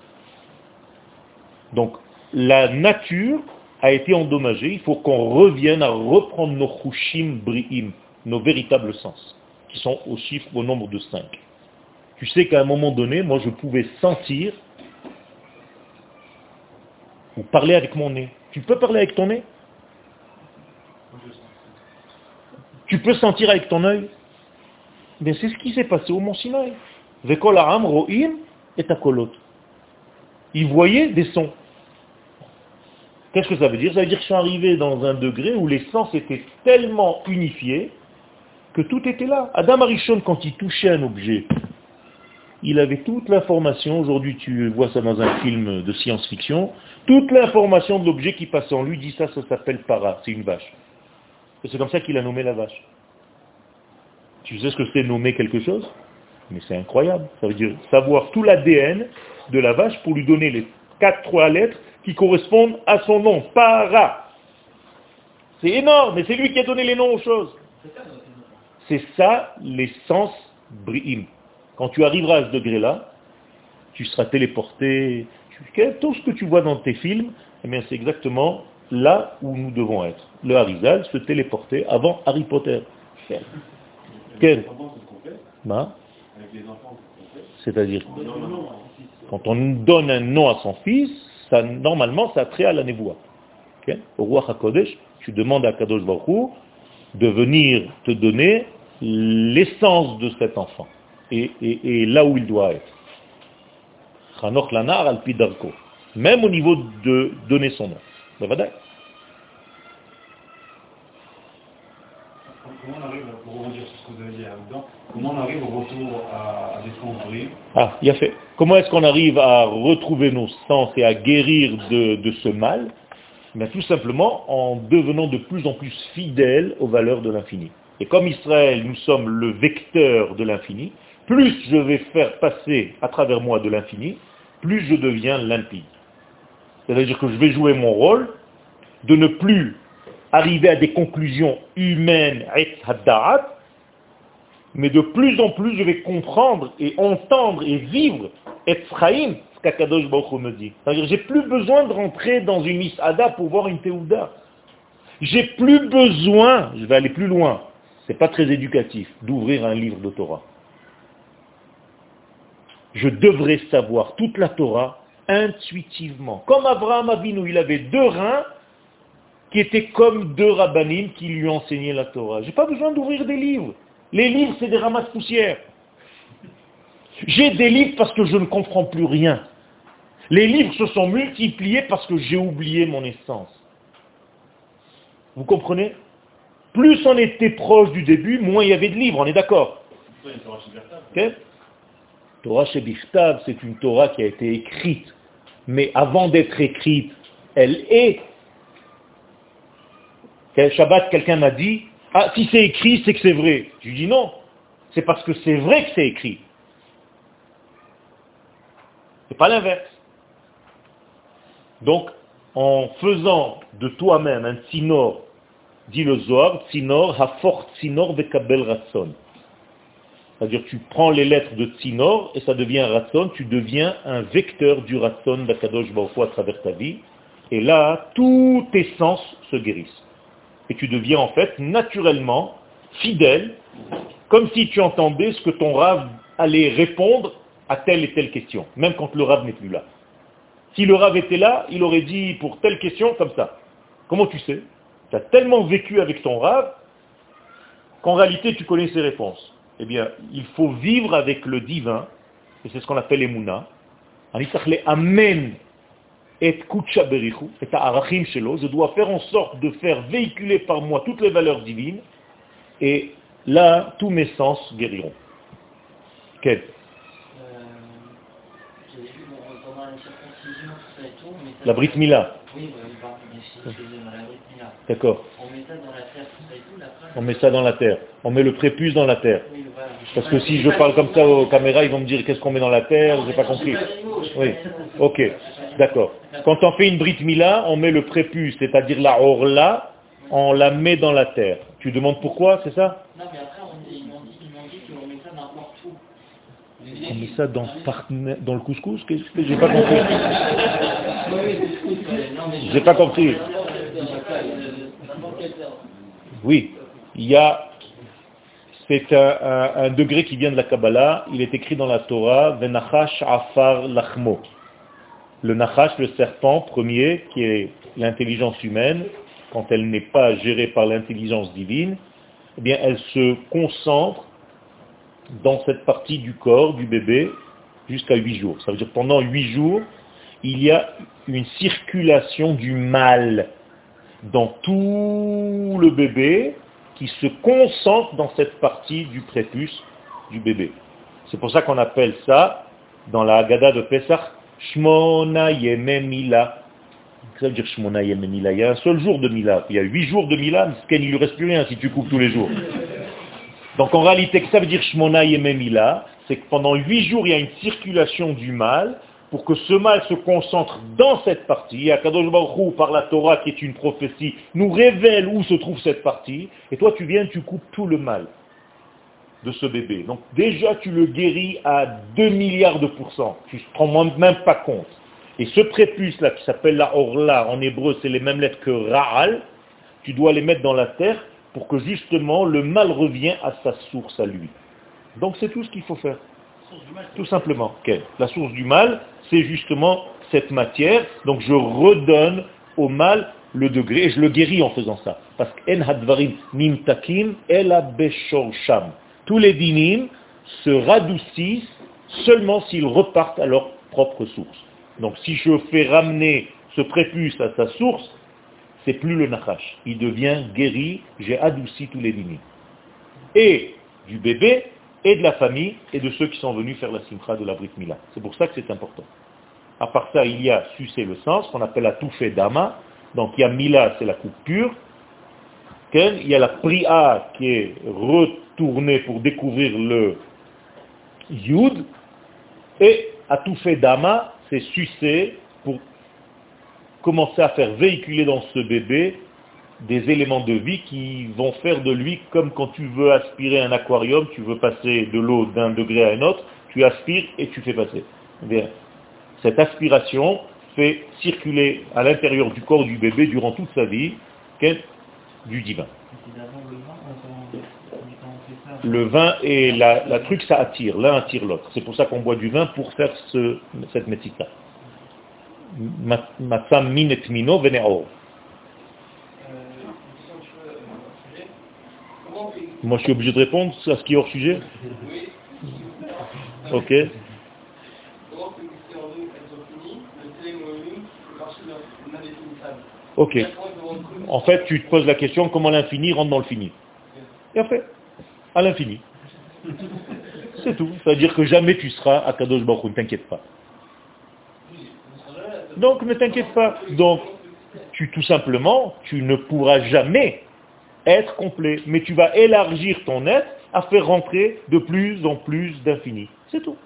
Donc, la nature a été endommagée, il faut qu'on revienne à reprendre nos chushim bri'im, nos véritables sens, qui sont au chiffre, au nombre de cinq. Tu sais qu'à un moment donné, moi je pouvais sentir ou parler avec mon nez. Tu peux parler avec ton nez? Tu peux sentir avec ton œil? Mais c'est ce qui s'est passé au Mont Sinaï. Vekol ro'im et kolot. Ils voyaient des sons. Qu'est-ce que ça veut dire? Ça veut dire qu'ils sont arrivés dans un degré où les sens étaient tellement unifiés que tout était là. Adam Arishon, quand il touchait un objet, il avait toute l'information, aujourd'hui tu vois ça dans un film de science-fiction, toute l'information de l'objet qui passe en lui dit ça, ça s'appelle para, c'est une vache. C'est comme ça qu'il a nommé la vache. Tu sais ce que c'est nommer quelque chose? Mais c'est incroyable. Ça veut dire savoir tout l'ADN de la vache pour lui donner les quatre, trois lettres qui correspondent à son nom. Para. C'est énorme, mais c'est lui qui a donné les noms aux choses. C'est ça l'essence bri'im. Quand tu arriveras à ce degré-là, tu seras téléporté. Tout ce que tu vois dans tes films, eh c'est exactement là où nous devons être. Le Harizal se téléportait avant Harry Potter. Quel C'est-à-dire, quand on donne un nom à son fils, ça, normalement, ça trait à la névoie. Au roi HaKodesh, tu demandes à Kadosh Baruch de venir te donner l'essence de cet enfant et, là où il doit être. Lanar al Même au niveau de donner son nom. Comment on arrive, pour sur ce que vous avez dit comment on arrive au retour à, des sens Ah, il a fait. Comment est-ce qu'on arrive à retrouver nos sens et à guérir de, ce mal? Ben, Tout simplement en devenant de plus en plus fidèles aux valeurs de l'infini. Et comme Israël, nous sommes le vecteur de l'infini, plus je vais faire passer à travers moi de l'infini, plus je deviens limpide. C'est-à-dire que je vais jouer mon rôle de ne plus arriver à des conclusions humaines, mais de plus en plus je vais comprendre et entendre et vivre Ephraim, ce qu'Akadosh Baruch me dit. C'est-à-dire j'ai plus besoin de rentrer dans une Isada pour voir une Théouda. J'ai plus besoin, je vais aller plus loin, c'est pas très éducatif, d'ouvrir un livre de Torah. Je devrais savoir toute la Torah intuitivement. Comme Abraham Avinu, il avait deux reins qui étaient comme deux rabbinim qui lui enseignaient la Torah. Je n'ai pas besoin d'ouvrir des livres. Les livres, c'est des ramasses poussières. J'ai des livres parce que je ne comprends plus rien. Les livres se sont multipliés parce que j'ai oublié mon essence. Vous comprenez? Plus on était proche du début, moins il y avait de livres, on est d'accord? Torah Shebiftav, c'est une Torah qui a été écrite mais avant d'être écrite, elle est. Shabbat, quelqu'un m'a dit, ah, si c'est écrit, c'est que c'est vrai. Je lui dis non, c'est parce que c'est vrai que c'est écrit. C'est pas l'inverse. Donc, en faisant de toi-même un tsinor, dit le Zohar, tsinor, hafort tsinor bekabel ratson. C'est-à-dire tu prends les lettres de Tsinor et ça devient Ratson, tu deviens un vecteur du Ratson d'Akadosh Baruch à travers ta vie. Et là, tous tes sens se guérissent. Et tu deviens en fait naturellement fidèle, comme si tu entendais ce que ton rave allait répondre à telle et telle question, même quand le rave n'est plus là. Si le Rav était là, il aurait dit pour telle question comme ça. Comment tu sais? Tu as tellement vécu avec ton Rav qu'en réalité tu connais ses réponses. Eh bien, il faut vivre avec le divin, et c'est ce qu'on appelle Emouna. Amen et je dois faire en sorte de faire véhiculer par moi toutes les valeurs divines, et là, tous mes sens guériront. Quel? La Brit Mila. Oui, D'accord. On met ça dans la terre, tout ça et tout, On met ça dans la terre. On met le prépuce dans la terre. Parce que si je parle comme ça aux caméras, ils vont me dire qu'est-ce qu'on met dans la terre, j'ai pas compris. Oui, ok, d'accord. Quand on fait une Brit Mila, on met le prépuce, c'est-à-dire la orla, on la met dans la terre. Tu demandes pourquoi, c'est ça? Non, mais après, ils m'ont dit qu'on met ça n'importe où. On met ça dans, dans le couscous? Qu'est-ce que j'ai pas compris? J'ai pas compris. Oui, il y a, c'est un, degré qui vient de la Kabbalah, il est écrit dans la Torah, Venachash Afar Lachmo. Le Nachash, le serpent premier, qui est l'intelligence humaine, quand elle n'est pas gérée par l'intelligence divine, eh bien, elle se concentre dans cette partie du corps du bébé jusqu'à huit jours. Ça veut dire pendant huit jours, il y a une circulation du mal dans tout le bébé qui se concentre dans cette partie du prépuce du bébé. C'est pour ça qu'on appelle ça, dans la Haggadah de Pesach, Shmona Yeme Mila. Ça veut dire Shmona Yeme Mila. Il y a un seul jour de Mila. Il y a huit jours de Mila, il ne lui reste plus rien si tu coupes tous les jours. Donc en réalité, ça veut dire Shmona Yeme Mila C'est que pendant huit jours, il y a une circulation du mal pour que ce mal se concentre dans cette partie, Akadosh Baruch par la Torah qui est une prophétie, nous révèle où se trouve cette partie, et toi tu viens, tu coupes tout le mal de ce bébé. Donc déjà tu le guéris à 2 milliards de pourcents, tu ne te rends même pas compte. Et ce prépuce là qui s'appelle la Orla, en hébreu c'est les mêmes lettres que Ra'al, tu dois les mettre dans la terre pour que justement le mal revienne à sa source à lui. Donc c'est tout ce qu'il faut faire. Tout simplement. La source du mal, c'est justement cette matière. Donc je redonne au mal le degré et je le guéris en faisant ça. Parce que en hadvarim takim sham. Tous les dinim se radoucissent seulement s'ils repartent à leur propre source. Donc si je fais ramener ce prépuce à sa source, c'est plus le nachash. Il devient guéri, j'ai adouci tous les dinim. Et du bébé, et de la famille, et de ceux qui sont venus faire la simcha de la Brit Mila. C'est pour ça que c'est important. À part ça, il y a sucer le sens, qu'on appelle la d'ama. Donc il y a Mila, c'est la coupe pure. Il y a la Pri'a qui est retournée pour découvrir le Yud. Et à d'ama, c'est sucer pour commencer à faire véhiculer dans ce bébé des éléments de vie qui vont faire de lui comme quand tu veux aspirer un aquarium, tu veux passer de l'eau d'un degré à un autre, tu aspires et tu fais passer. Bien. Cette aspiration fait circuler à l'intérieur du corps du bébé durant toute sa vie du divin. Le vin et la, truc, ça attire, l'un attire l'autre. C'est pour ça qu'on boit du vin pour faire ce, cette mética. Matsam. Moi, je suis obligé de répondre à ce qui est hors sujet? Ok. Ok. En fait, tu te poses la question comment l'infini rentre dans le fini? Et fait, à l'infini. C'est tout. C'est-à-dire que jamais tu seras à Kadosh Baruch ne t'inquiète pas. Donc ne t'inquiète pas. Donc, tu tout simplement, tu ne pourras jamais être complet. Mais tu vas élargir ton être à faire rentrer de plus en plus d'infini. C'est tout.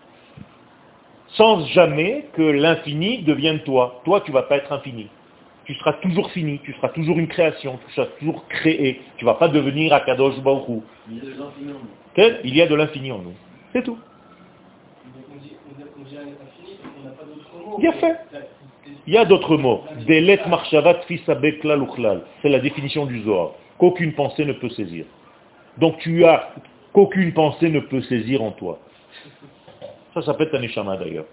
Sans jamais que l'infini devienne toi. Toi, tu ne vas pas être infini. Tu seras toujours fini, tu seras toujours une création, tu seras toujours créé. Tu ne vas pas devenir Akadosh Baruch Il y a de l'infini en nous. C'est tout. Bien fait. Il y a d'autres mots. Delet C'est la définition du Zohar qu'aucune pensée ne peut saisir. Donc tu as qu'aucune pensée ne peut saisir en toi. Ça s'appelle Taneshama d'ailleurs.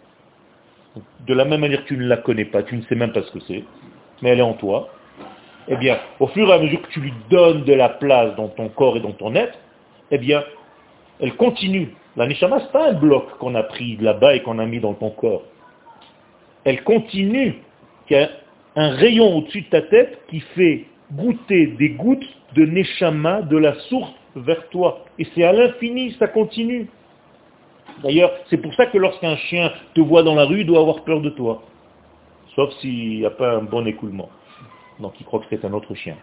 De la même manière que tu ne la connais pas, tu ne sais même pas ce que c'est, mais elle est en toi. Eh bien, au fur et à mesure que tu lui donnes de la place dans ton corps et dans ton être, eh bien, elle continue. La neshama, ce n'est pas un bloc qu'on a pris là-bas et qu'on a mis dans ton corps. Elle continue. Il y a un rayon au-dessus de ta tête qui fait goûter des gouttes de neshama de la source vers toi. Et c'est à l'infini, ça continue. D'ailleurs, c'est pour ça que lorsqu'un chien te voit dans la rue, il doit avoir peur de toi. Sauf s'il n'y a pas un bon écoulement. Donc il croit que c'est un autre chien.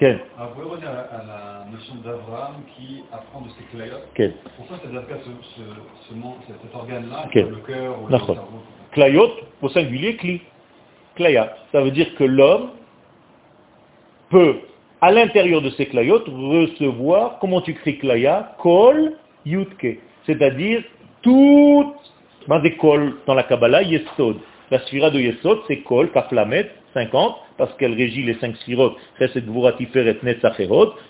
Quel? Alors, vous pouvez revenir à la, notion d'Abraham qui apprend de ses clayot. Quel? Pourquoi ça faire ce, ce, cet organe-là, le cœur ou le cerveau? Klayot, au singulier, kli. Klaya. Ça veut dire que l'homme peut, à l'intérieur de ses klayot, recevoir, comment tu cries klaya Kol yutke. C'est-à-dire, toute, ben, des kol dans la Kabbalah, yesod. La sphira de yesod, c'est kol, kaflamet, 50, parce qu'elle régit les cinq sphirot, chesed, gvura, tiferet,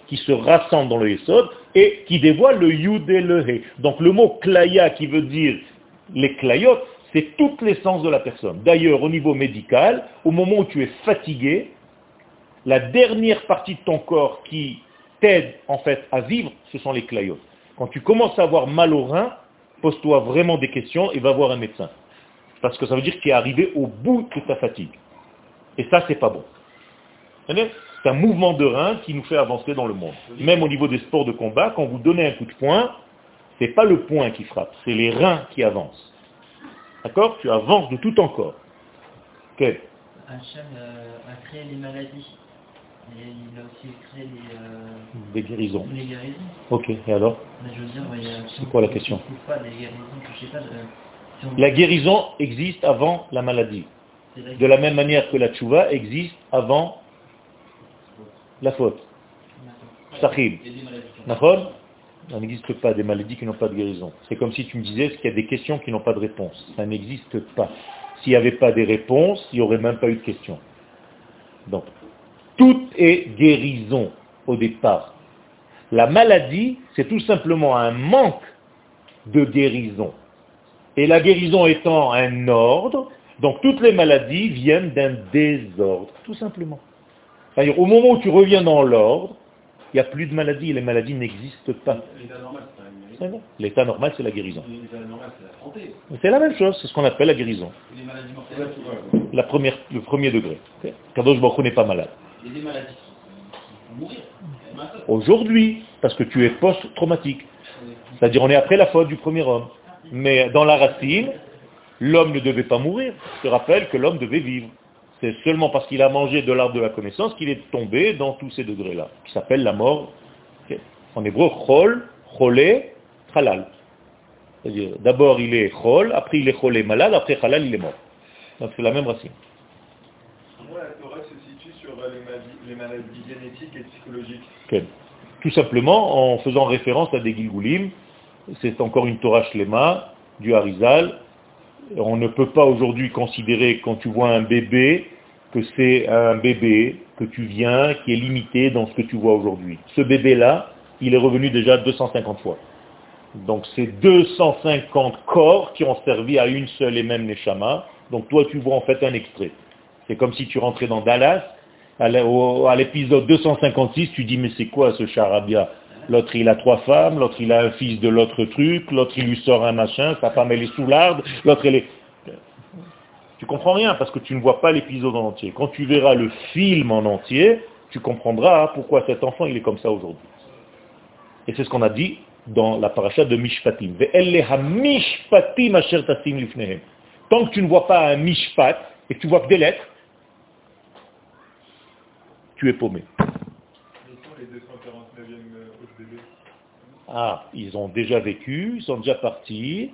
qui se rassemblent dans le yesod, et qui dévoilent le yud et le he. Donc le mot klaya, qui veut dire les klayot, c'est toute l'essence de la personne. D'ailleurs, au niveau médical, au moment où tu es fatigué, la dernière partie de ton corps qui t'aide en fait à vivre, ce sont les klayot. Quand tu commences à avoir mal au rein, pose-toi vraiment des questions et va voir un médecin. Parce que ça veut dire que tu es arrivé au bout de ta fatigue. Et ça, c'est pas bon. C'est un mouvement de rein qui nous fait avancer dans le monde. Même au niveau des sports de combat, quand vous donnez un coup de poing, c'est pas le poing qui frappe, c'est les reins qui avancent. D'accord? Tu avances de tout ton corps. Ok. Hachem euh, a maladies. Et il a aussi créé euh, Des guérisons. les guérisons. Ok, et alors Mais je veux dire, C'est quoi la question on trouve pas des guérisons, que je sais pas, euh, si on- La guérison existe avant la maladie. la- De la même manière que la tchouva existe avant la faute. Sahib. Il y a des maladies qui ont- D'accord Il n'existe pas des maladies qui n'ont pas de guérison. C'est comme si tu me disais qu'il y a des questions qui n'ont pas de réponse. Ça n'existe pas. S'il n'y avait pas des réponses, il n'y aurait même pas eu de questions. Donc, tout est guérison au départ. La maladie, c'est tout simplement un manque de guérison. Et la guérison étant un ordre, donc toutes les maladies viennent d'un désordre, tout simplement. C'est-à-dire, au moment où tu reviens dans l'ordre, il n'y a plus de maladies, les maladies n'existent pas. L'état normal, c'est maladie. L'état normal, la guérison. L'état normal, c'est la santé. C'est la même chose, c'est ce qu'on appelle la guérison. Les maladies mortelles. La première, le premier degré. Kadosh Baruch n'est pas malade. Il y a des maladies qui vont mourir. Aujourd'hui, parce que tu es post-traumatique. C'est-à-dire, on est après la faute du premier homme. Mais dans la racine, l'homme ne devait pas mourir. Je te rappelle que l'homme devait vivre. C'est seulement parce qu'il a mangé de l'arbre de la connaissance qu'il est tombé dans tous ces degrés-là, qui s'appelle la mort. En hébreu, chol, cholé, halal. C'est-à-dire, d'abord il est chol, après il est cholé, malade, après halal, il est mort. Donc c'est la même racine. Moi, la Torah se situe sur euh, les maladies, génétiques et psychologiques. Tout simplement en faisant référence à des Gilgulim. C'est encore une Torah Shlema du Harizal. On ne peut pas aujourd'hui considérer quand tu vois un bébé que c'est un bébé que tu viens, qui est limité dans ce que tu vois aujourd'hui. Ce bébé-là, il est revenu déjà 250 fois. Donc c'est 250 corps qui ont servi à une seule et même Neshama. Donc toi tu vois en fait un extrait. C'est comme si tu rentrais dans Dallas, à l'épisode 256, tu dis mais c'est quoi ce charabia? L'autre il a trois femmes, l'autre il a un fils de l'autre truc, l'autre il lui sort un machin, sa femme elle est soularde, l'autre elle est... Tu comprends rien parce que tu ne vois pas l'épisode en entier. Quand tu verras le film en entier, tu comprendras pourquoi cet enfant il est comme ça aujourd'hui. Et c'est ce qu'on a dit dans la paracha de Mishpatim. Tant que tu ne vois pas un mishpat et que tu vois que des lettres, tu es paumé. Quels sont les 249e OSBB Ah, ils ont déjà vécu, ils sont déjà partis,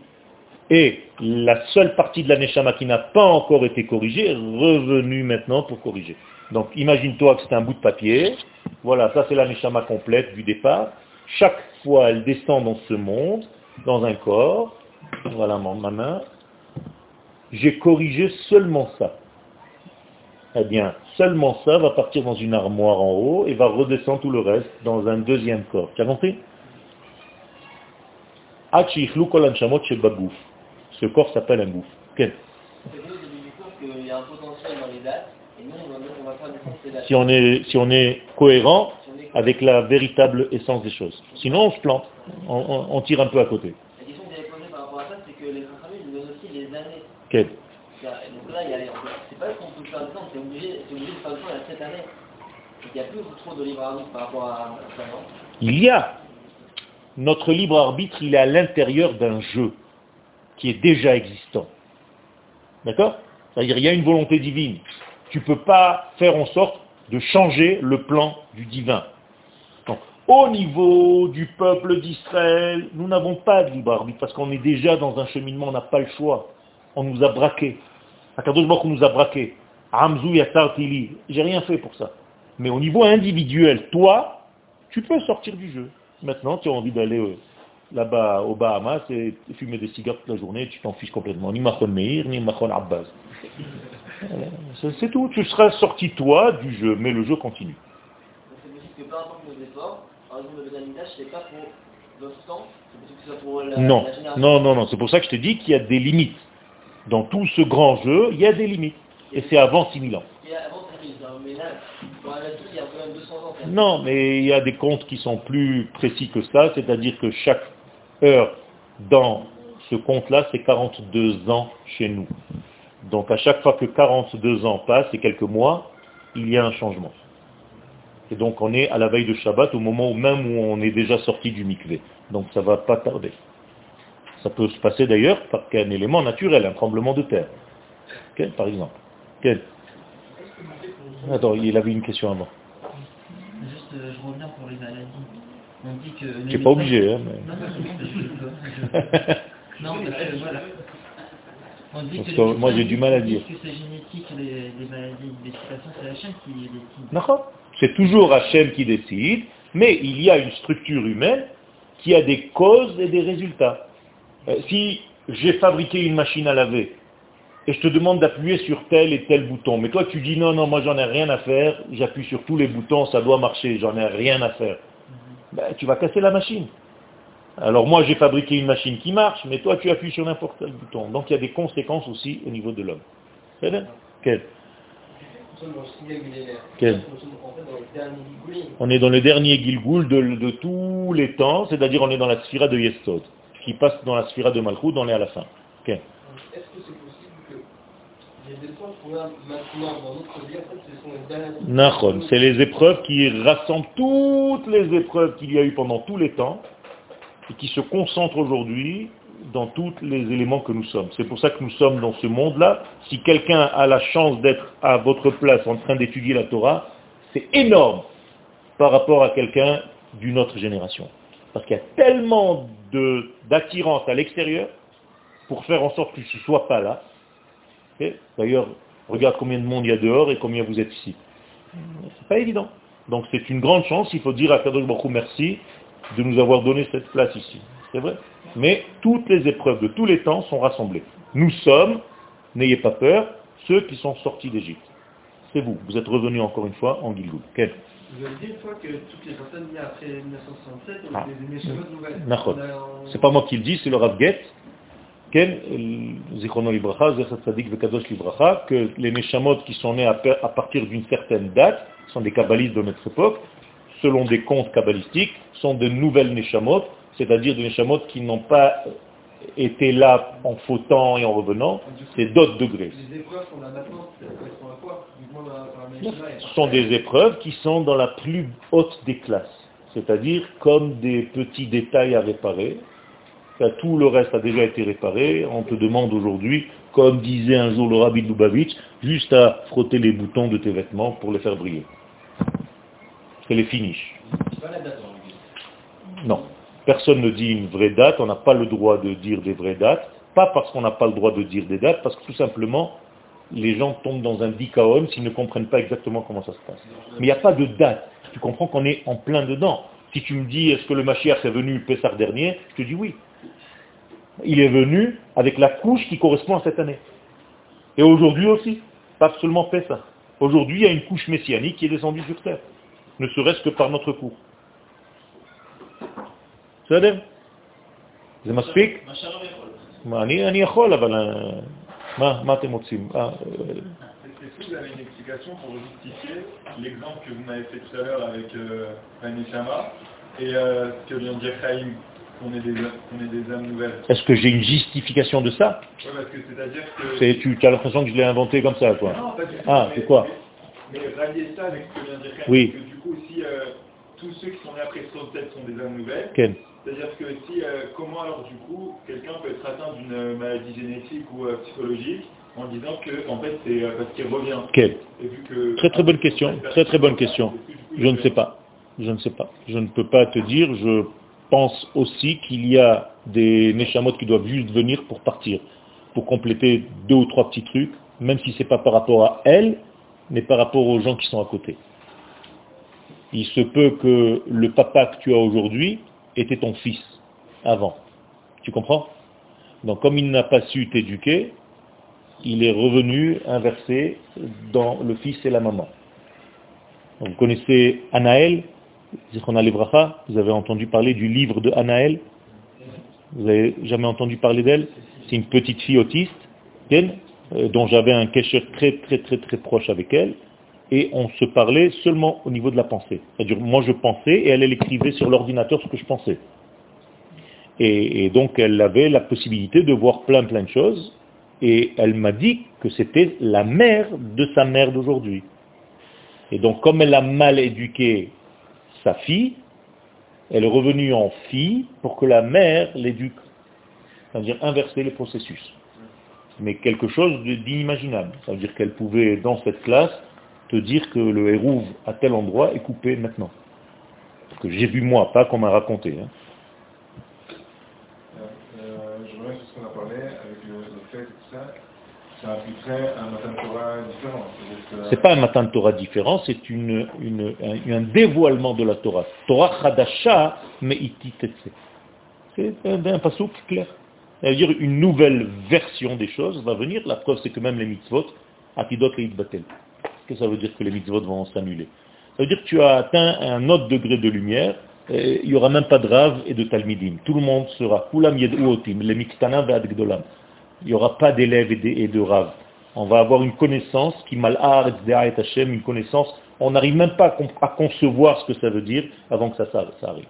et la seule partie de la Neshama qui n'a pas encore été corrigée est revenue maintenant pour corriger. Donc imagine-toi que c'est un bout de papier, voilà, ça c'est la Neshama complète du départ. Chaque fois elle descend dans ce monde, dans un corps, voilà mon- ma main, j'ai corrigé seulement ça eh bien, seulement ça va partir dans une armoire en haut et va redescendre tout le reste dans un deuxième corps. Tu as compris Ce corps s'appelle un gouffre. Okay. Si on est, si on est cohérent avec la véritable essence des choses. Sinon, on se plante, on, tire un peu à côté. La question que posée par rapport à ça, c'est que les donnent aussi les années il n'y a trop de libre arbitre par rapport à Il y a. Notre libre arbitre, il est à l'intérieur d'un jeu qui est déjà existant. D'accord? C'est-à-dire, il y a une volonté divine. Tu ne peux pas faire en sorte de changer le plan du divin. Donc, au niveau du peuple d'Israël, nous n'avons pas de libre arbitre parce qu'on est déjà dans un cheminement, on n'a pas le choix. On nous a braqués. Akadosh Baruch nous a braqués. Hamzou Yatar Tili. J'ai rien fait pour ça. Mais au niveau individuel, toi, tu peux sortir du jeu. Maintenant, tu as envie d'aller euh, là-bas aux Bahamas et fumer des cigares toute la journée, tu t'en fiches complètement. Ni Mahon Meir, ni Mahon Abbas. C'est tout. Tu seras sorti, toi, du jeu, mais le jeu continue. Donc c'est possible que peu importe nos efforts, par exemple le Bédamidage, c'est pas pour notre temps, c'est possible que ce soit pour la, Non, la non, non, non. C'est pour ça que je te dis qu'il y a des limites. Dans tout ce grand jeu, il y a des limites. Et c'est avant 6000 ans. Et avant, c'est fini, mais là, pour un tout, il y a quand même 200 ans. quand même. Non, mais il y a des comptes qui sont plus précis que ça, c'est-à-dire que chaque heure dans ce compte-là, c'est 42 ans chez nous. Donc à chaque fois que 42 ans passent et quelques mois, il y a un changement. Et donc on est à la veille de Shabbat au moment même où on est déjà sorti du mikvé. Donc ça va pas tarder. Ça peut se passer d'ailleurs par un élément naturel, un tremblement de terre. Par exemple. Quel? Attends, il avait une question avant. Juste, euh, je reviens pour les maladies. On dit que... Tu n'es pas obligé, hein, Non, mais... non, non, parce que voilà. On dit Parce que que moi, j'ai du mal à dire. que c'est génétique, les, les maladies, les situations, c'est chaîne qui les décide. D'accord C'est toujours Hachem qui décide, mais il y a une structure humaine qui a des causes et des résultats. Euh, si j'ai fabriqué une machine à laver et je te demande d'appuyer sur tel et tel bouton, mais toi tu dis non, non, moi j'en ai rien à faire, j'appuie sur tous les boutons, ça doit marcher, j'en ai rien à faire, ben, tu vas casser la machine. Alors moi j'ai fabriqué une machine qui marche, mais toi tu appuies sur n'importe quel bouton. Donc il y a des conséquences aussi au niveau de l'homme. C'est bien Quel? Quel? On est dans le dernier Gilgoul de, de tous les temps, c'est-à-dire on est dans la sphira de Yestod, qui passe dans la sphira de Malchut, on est à la fin. Ok. Est-ce que c'est c'est les épreuves qui rassemblent toutes les épreuves qu'il y a eu pendant tous les temps et qui se concentrent aujourd'hui dans tous les éléments que nous sommes. C'est pour ça que nous sommes dans ce monde-là. Si quelqu'un a la chance d'être à votre place en train d'étudier la Torah, c'est énorme par rapport à quelqu'un d'une autre génération. Parce qu'il y a tellement d'attirance à l'extérieur pour faire en sorte tu ne sois pas là. D'ailleurs, regarde combien de monde il y a dehors et combien vous êtes ici. C'est pas évident. Donc c'est une grande chance, il faut dire à Kadosh Baruch Hu merci de nous avoir donné cette place ici. C'est vrai. Mais toutes les épreuves de tous les temps sont rassemblées. Nous sommes, n'ayez pas peur, ceux qui sont sortis d'Égypte. C'est vous. Vous êtes revenus encore une fois en Gilgoul. Quel? Vous avez dit une fois que toutes les personnes nées après 1967 ont Ah. des nouvelles. C'est pas moi qui le dis, c'est le Rav Que les Neshamot qui sont nés à, pa- à partir d'une certaine date, sont des kabbalistes de notre époque, selon des contes kabbalistiques, sont de nouvelles Neshamot, c'est-à-dire des Neshamot qui n'ont pas été là en fautant et en revenant, c'est d'autres degrés. Les épreuves qu'on a maintenant, à quoi Ce sont des épreuves qui sont dans la plus haute des classes, c'est-à-dire comme des petits détails à réparer. Là, tout le reste a déjà été réparé. On te demande aujourd'hui, comme disait un jour le rabbi Lubavitch, juste à frotter les boutons de tes vêtements pour les faire briller. C'est les finishes. Non. Personne ne dit une vraie date, on n'a pas le droit de dire des vraies dates, pas parce qu'on n'a pas le droit de dire des dates, parce que tout simplement, les gens tombent dans un dikaon s'ils ne comprennent pas exactement comment ça se passe. Mais il n'y a pas de date. Tu comprends qu'on est en plein dedans. Si tu me dis, est-ce que le Mashiach est venu Pessar dernier Je te dis oui Il est venu avec la couche qui correspond à cette année. Et aujourd'hui aussi, pas seulement Pessar. Aujourd'hui, il y a une couche messianique qui est descendue sur terre, ne serait-ce que par notre cours. בסדר? זה מספיק? מה, אני, אני יכול, אבל אה, מה, מה אתם רוצים? אה, אה, Est-ce que vous avez une explication pour justifier l'exemple que vous m'avez fait tout à l'heure avec euh, Vanishama et euh, ce que vient de dire Chaim, qu'on est, des, âmes nouvelles Est-ce que j'ai une justification de ça? Ouais, parce que c'est-à-dire que... C'est- Tu as l'impression que je l'ai inventé comme ça, quoi. Non, pas du tout. Ah, c'est quoi? Mais, mais rallier ça avec ce que vient de dire Oui. parce que du coup, si euh, tous ceux qui sont nés après 67 sont des âmes nouvelles, c'est-à-dire que si, euh, comment alors du coup, quelqu'un peut être atteint d'une euh, maladie génétique ou euh, psychologique en disant que en fait c'est euh, parce qu'il revient. Ken Et vu que... Très très bonne question, très très bonne question. Je ne sais pas. Je ne sais pas. Je ne peux pas te dire. Je pense aussi qu'il y a des Neshamot qui doivent juste venir pour partir, pour compléter deux ou trois petits trucs, même si c'est pas par rapport à elles, mais par rapport aux gens qui sont à côté. Il se peut que le papa que tu as aujourd'hui était ton fils avant. Tu comprends? Donc comme il n'a pas su t'éduquer, il est revenu inversé dans le fils et la maman. Vous connaissez Anaël, Zichron Alevracha, vous avez entendu parler du livre de Anaël Vous avez jamais entendu parler d'elle? C'est une petite fille autiste, euh, dont j'avais un kesher très très très très proche avec elle, et on se parlait seulement au niveau de la pensée. C'est-à-dire, moi je pensais, et elle, écrivait sur l'ordinateur ce que je pensais. Et, et donc elle avait la possibilité de voir plein plein de choses, et elle m'a dit que c'était la mère de sa mère d'aujourd'hui. Et donc comme elle a mal éduqué sa fille, elle est revenue en fille pour que la mère l'éduque. C'est-à-dire inverser les processus. Mais quelque chose d'inimaginable. Ça veut dire qu'elle pouvait, dans cette classe, te dire que le hérouve à tel endroit est coupé maintenant. Que j'ai vu moi, pas qu'on m'a raconté. hein. Euh, je reviens sur ce qu'on a parlé avec le, le fait et tout ça. Ça impliquerait un matin de Torah différent. C'est-à-dire que- C'est pas un matin de Torah différent, c'est une, un, dévoilement de la Torah. Torah Chadasha Me'iti Tetse. C'est un, un pasouk clair. Ça veut dire une nouvelle version des choses va venir. La preuve, c'est que même les mitzvot, Atidot et Itbatel. Qu'est-ce que ça veut dire que les mitzvot vont s'annuler? Ça veut dire que tu as atteint un autre degré de lumière, il n'y aura même pas de Rav et de Talmidim. Tout le monde sera Kulam Yed'uotim, les Miktanim et Gdolam. Il n'y aura pas d'élèves et de, et de Rav. On va avoir une connaissance qui mal'ar et Hashem, une connaissance, on n'arrive même pas à, concevoir ce que ça veut dire avant que ça, ça, arrive.